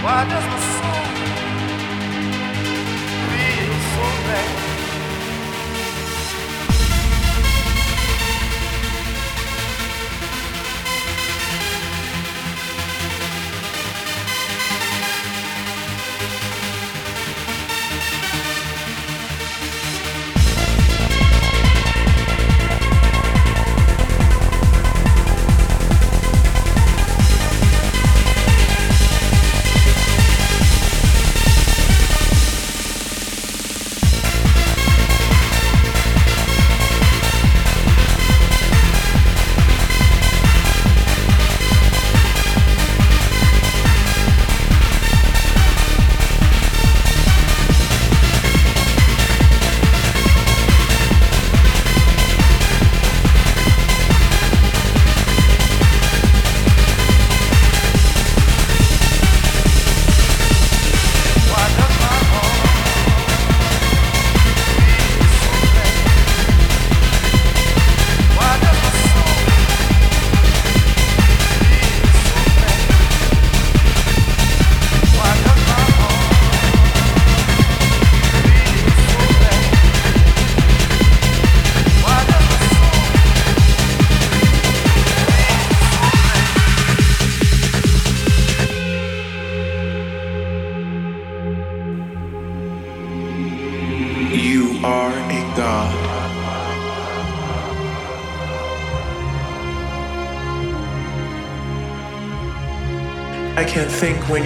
Why does the sun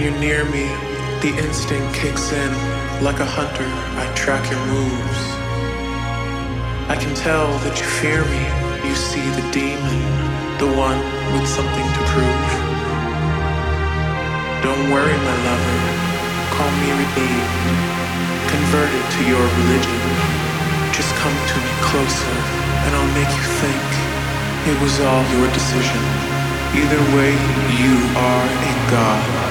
you're near me. The instinct kicks in. Like a hunter, I track your moves. I can tell that you fear me. You see the demon, the one with something to prove. Don't worry, my lover. Call me redeemed converted to your religion. Just come to me closer, and I'll make you think it was all your decision. Either way, you are a god.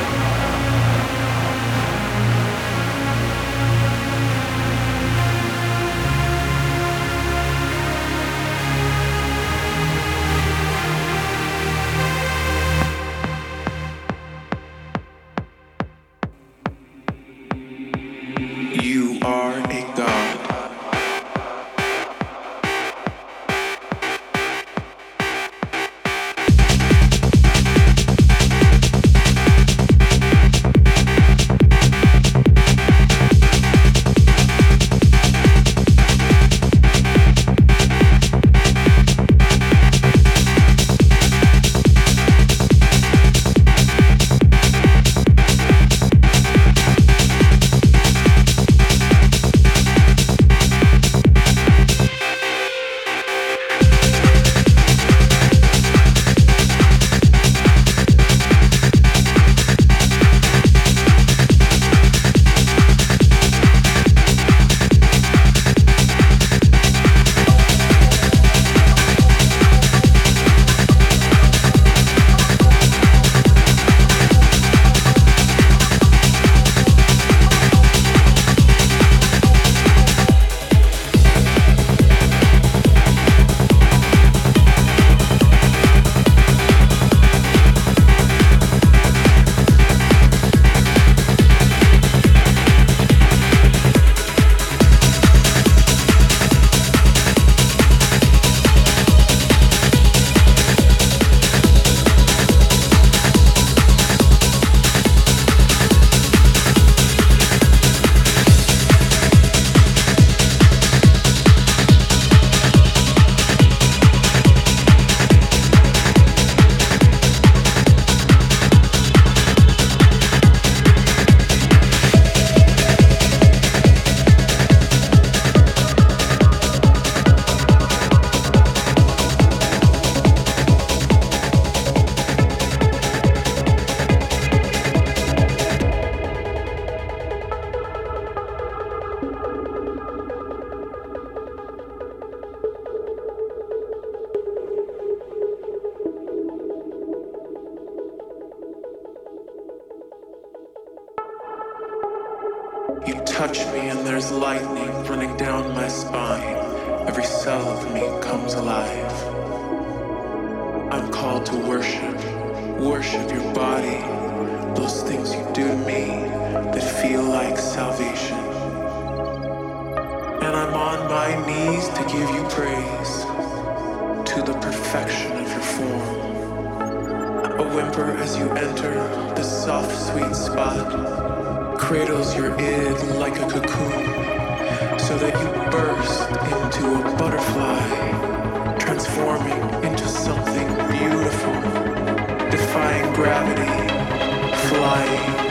salvation. And I'm on my knees to give you praise to the perfection of your form. A whimper as you enter the soft, sweet spot cradles your id like a cocoon so that you burst into a butterfly, transforming into something beautiful, defying gravity, flying.